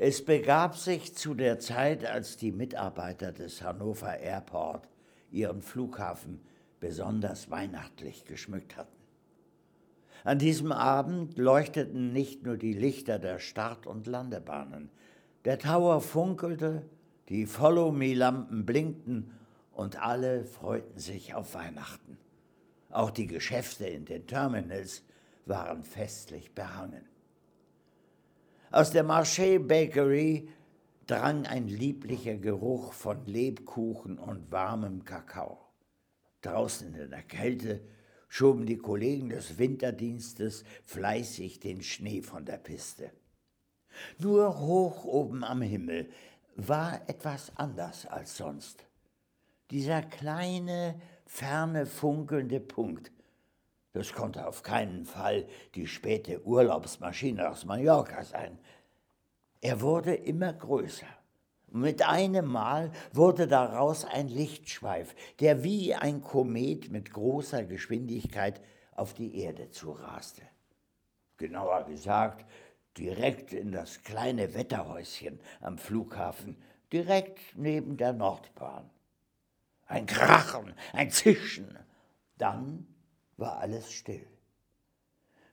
Es begab sich zu der Zeit, als die Mitarbeiter des Hannover Airport ihren Flughafen besonders weihnachtlich geschmückt hatten. An diesem Abend leuchteten nicht nur die Lichter der Start- und Landebahnen, der Tower funkelte, die Follow-Me-Lampen blinkten und alle freuten sich auf Weihnachten. Auch die Geschäfte in den Terminals waren festlich behangen. Aus der Marché Bakery drang ein lieblicher Geruch von Lebkuchen und warmem Kakao. Draußen in der Kälte schoben die Kollegen des Winterdienstes fleißig den Schnee von der Piste. Nur hoch oben am Himmel war etwas anders als sonst. Dieser kleine, ferne, funkelnde Punkt, das konnte auf keinen Fall die späte Urlaubsmaschine aus Mallorca sein. Er wurde immer größer. Mit einem Mal wurde daraus ein Lichtschweif, der wie ein Komet mit großer Geschwindigkeit auf die Erde zuraste. Genauer gesagt, direkt in das kleine Wetterhäuschen am Flughafen, direkt neben der Nordbahn. Ein Krachen, ein Zischen. Dann war alles still.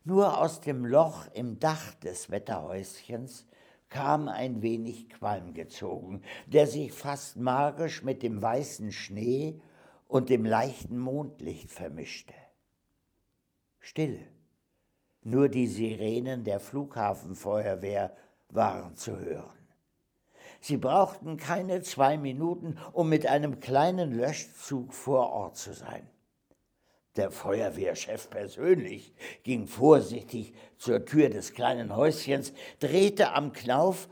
Nur aus dem Loch im Dach des Wetterhäuschens kam ein wenig Qualm gezogen, der sich fast magisch mit dem weißen Schnee und dem leichten Mondlicht vermischte. Stille. Nur die Sirenen der Flughafenfeuerwehr waren zu hören. Sie brauchten keine zwei Minuten, um mit einem kleinen Löschzug vor Ort zu sein. Der Feuerwehrchef persönlich ging vorsichtig zur Tür des kleinen Häuschens, drehte am Knauf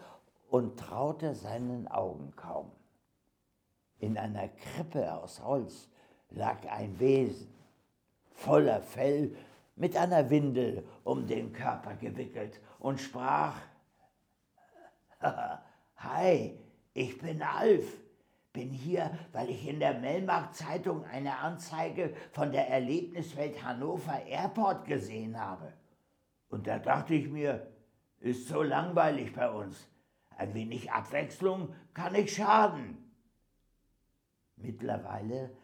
und traute seinen Augen kaum. In einer Krippe aus Holz lag ein Wesen, voller Fell, mit einer Windel um den Körper gewickelt und sprach, Hi, ich bin Alf bin hier, weil ich in der Mellmarkt-Zeitung eine Anzeige von der Erlebniswelt Hannover Airport gesehen habe. Und da dachte ich mir, ist so langweilig bei uns. Ein wenig Abwechslung kann nicht schaden. Mittlerweile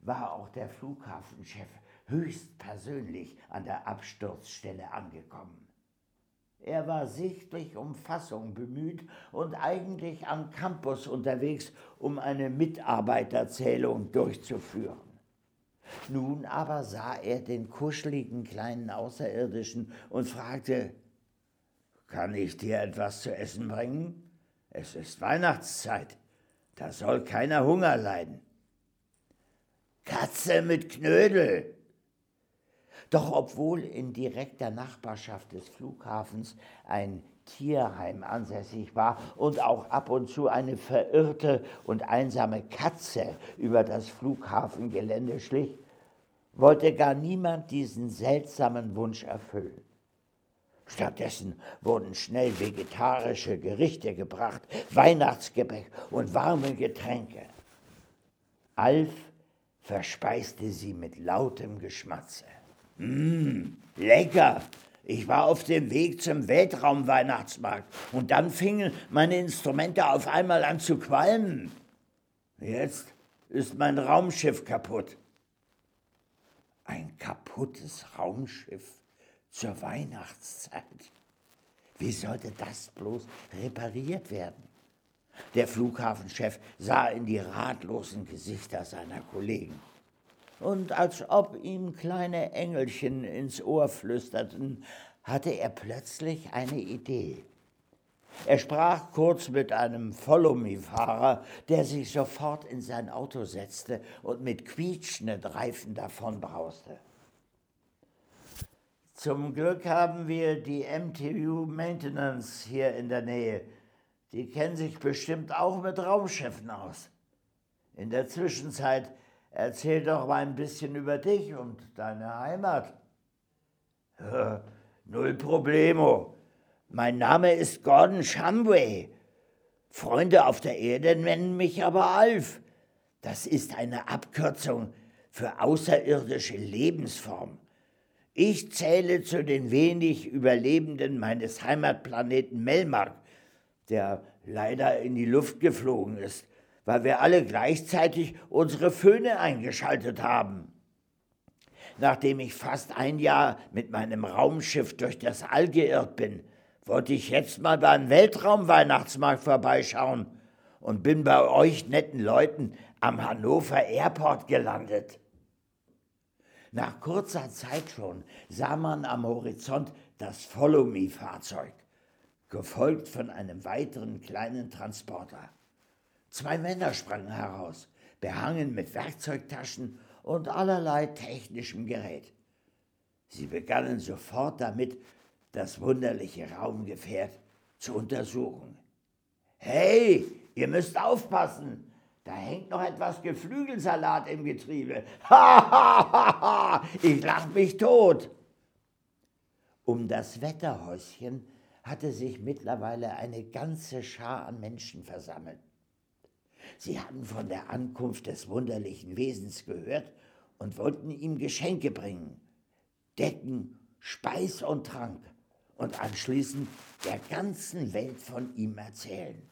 war auch der Flughafenchef höchstpersönlich an der Absturzstelle angekommen. Er war sichtlich um Fassung bemüht und eigentlich am Campus unterwegs, um eine Mitarbeiterzählung durchzuführen. Nun aber sah er den kuscheligen kleinen Außerirdischen und fragte, kann ich dir etwas zu essen bringen? Es ist Weihnachtszeit, da soll keiner Hunger leiden. Katze mit Knödel, doch obwohl in direkter Nachbarschaft des Flughafens ein Tierheim ansässig war und auch ab und zu eine verirrte und einsame Katze über das Flughafengelände schlich, wollte gar niemand diesen seltsamen Wunsch erfüllen. Stattdessen wurden schnell vegetarische Gerichte gebracht, Weihnachtsgebäck und warme Getränke. Alf verspeiste sie mit lautem Geschmatze. Mmh, lecker. Ich war auf dem Weg zum Weltraumweihnachtsmarkt und dann fingen meine Instrumente auf einmal an zu qualmen. Jetzt ist mein Raumschiff kaputt. Ein kaputtes Raumschiff zur Weihnachtszeit. Wie sollte das bloß repariert werden? Der Flughafenchef sah in die ratlosen Gesichter seiner Kollegen und als ob ihm kleine Engelchen ins Ohr flüsterten, hatte er plötzlich eine Idee. Er sprach kurz mit einem Follow-Me-Fahrer, der sich sofort in sein Auto setzte und mit quietschenden Reifen davonbrauste. Zum Glück haben wir die MTU Maintenance hier in der Nähe. Die kennen sich bestimmt auch mit Raumschiffen aus. In der Zwischenzeit Erzähl doch mal ein bisschen über dich und deine Heimat. null Problemo. Mein Name ist Gordon Shumway. Freunde auf der Erde nennen mich aber Alf. Das ist eine Abkürzung für außerirdische Lebensform. Ich zähle zu den wenig Überlebenden meines Heimatplaneten Melmark, der leider in die Luft geflogen ist, weil wir alle gleichzeitig unsere Föhne eingeschaltet haben. Nachdem ich fast ein Jahr mit meinem Raumschiff durch das All geirrt bin, wollte ich jetzt mal beim Weltraumweihnachtsmarkt vorbeischauen und bin bei euch netten Leuten am Hannover Airport gelandet. Nach kurzer Zeit schon sah man am Horizont das Follow Me-Fahrzeug, gefolgt von einem weiteren kleinen Transporter. Zwei Männer sprangen heraus, behangen mit Werkzeugtaschen und allerlei technischem Gerät. Sie begannen sofort damit, das wunderliche Raumgefährt zu untersuchen. Hey, ihr müsst aufpassen, da hängt noch etwas Geflügelsalat im Getriebe. Ha, ha, ha, ha, ich lach mich tot. Um das Wetterhäuschen hatte sich mittlerweile eine ganze Schar an Menschen versammelt. Sie hatten von der Ankunft des wunderlichen Wesens gehört und wollten ihm Geschenke bringen, Decken, Speis und Trank und anschließend der ganzen Welt von ihm erzählen.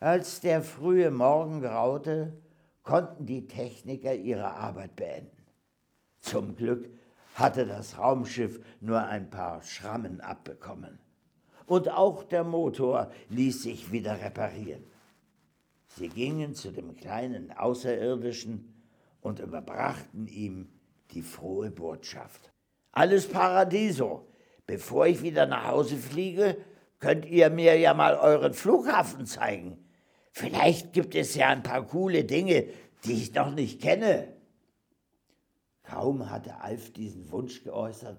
Als der frühe Morgen graute, konnten die Techniker ihre Arbeit beenden. Zum Glück hatte das Raumschiff nur ein paar Schrammen abbekommen. Und auch der Motor ließ sich wieder reparieren. Sie gingen zu dem kleinen Außerirdischen und überbrachten ihm die frohe Botschaft. Alles Paradiso. Bevor ich wieder nach Hause fliege, könnt ihr mir ja mal euren Flughafen zeigen. Vielleicht gibt es ja ein paar coole Dinge, die ich noch nicht kenne. Kaum hatte Alf diesen Wunsch geäußert,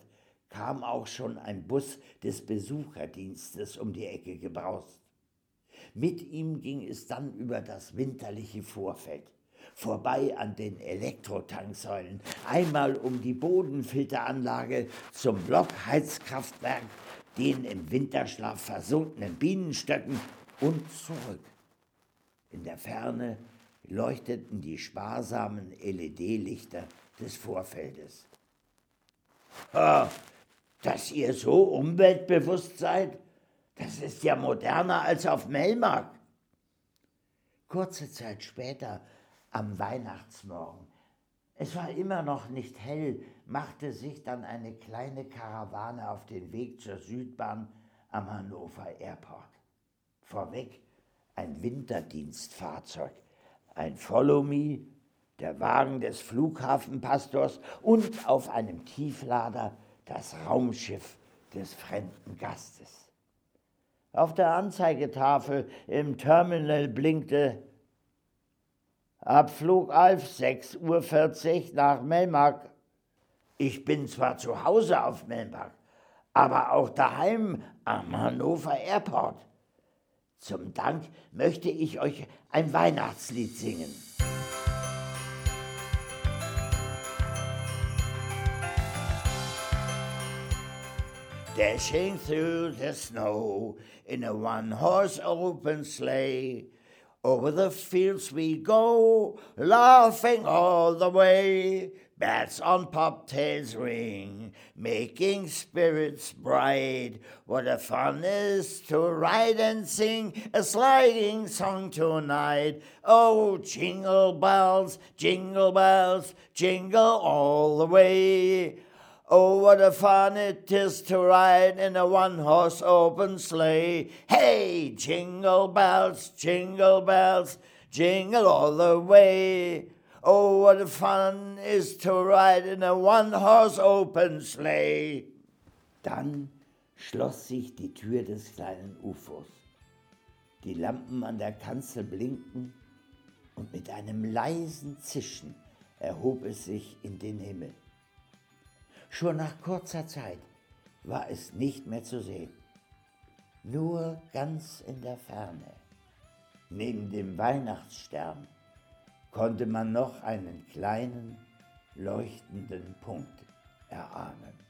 kam auch schon ein Bus des Besucherdienstes um die Ecke gebraust. Mit ihm ging es dann über das winterliche Vorfeld, vorbei an den Elektrotanksäulen, einmal um die Bodenfilteranlage zum Blockheizkraftwerk, den im Winterschlaf versunkenen Bienenstöcken und zurück. In der Ferne leuchteten die sparsamen LED-Lichter des Vorfeldes. Ha, dass ihr so umweltbewusst seid, das ist ja moderner als auf Melmark. Kurze Zeit später, am Weihnachtsmorgen, es war immer noch nicht hell, machte sich dann eine kleine Karawane auf den Weg zur Südbahn am Hannover Airport. Vorweg ein Winterdienstfahrzeug, ein Follow Me, der Wagen des Flughafenpastors und auf einem Tieflader das Raumschiff des fremden Gastes. Auf der Anzeigetafel im Terminal blinkte Abflug Alf 6.40 Uhr nach Melmark. Ich bin zwar zu Hause auf Melmark, aber auch daheim am Hannover Airport. Zum Dank möchte ich euch ein Weihnachtslied singen. Dashing through the snow in a one horse open sleigh. Over the fields we go, laughing all the way. Bats on bobtails ring, making spirits bright. What a fun is to ride and sing a sliding song tonight. Oh, jingle bells, jingle bells, jingle all the way. Oh, what a fun it is to ride in a one horse open sleigh. Hey, jingle bells, jingle bells, jingle all the way. Oh, what a fun is to ride in a one-horse open sleigh. Dann schloss sich die Tür des kleinen UFOs. Die Lampen an der Kanzel blinkten und mit einem leisen Zischen erhob es sich in den Himmel. Schon nach kurzer Zeit war es nicht mehr zu sehen. Nur ganz in der Ferne, neben dem Weihnachtsstern, konnte man noch einen kleinen leuchtenden Punkt erahnen.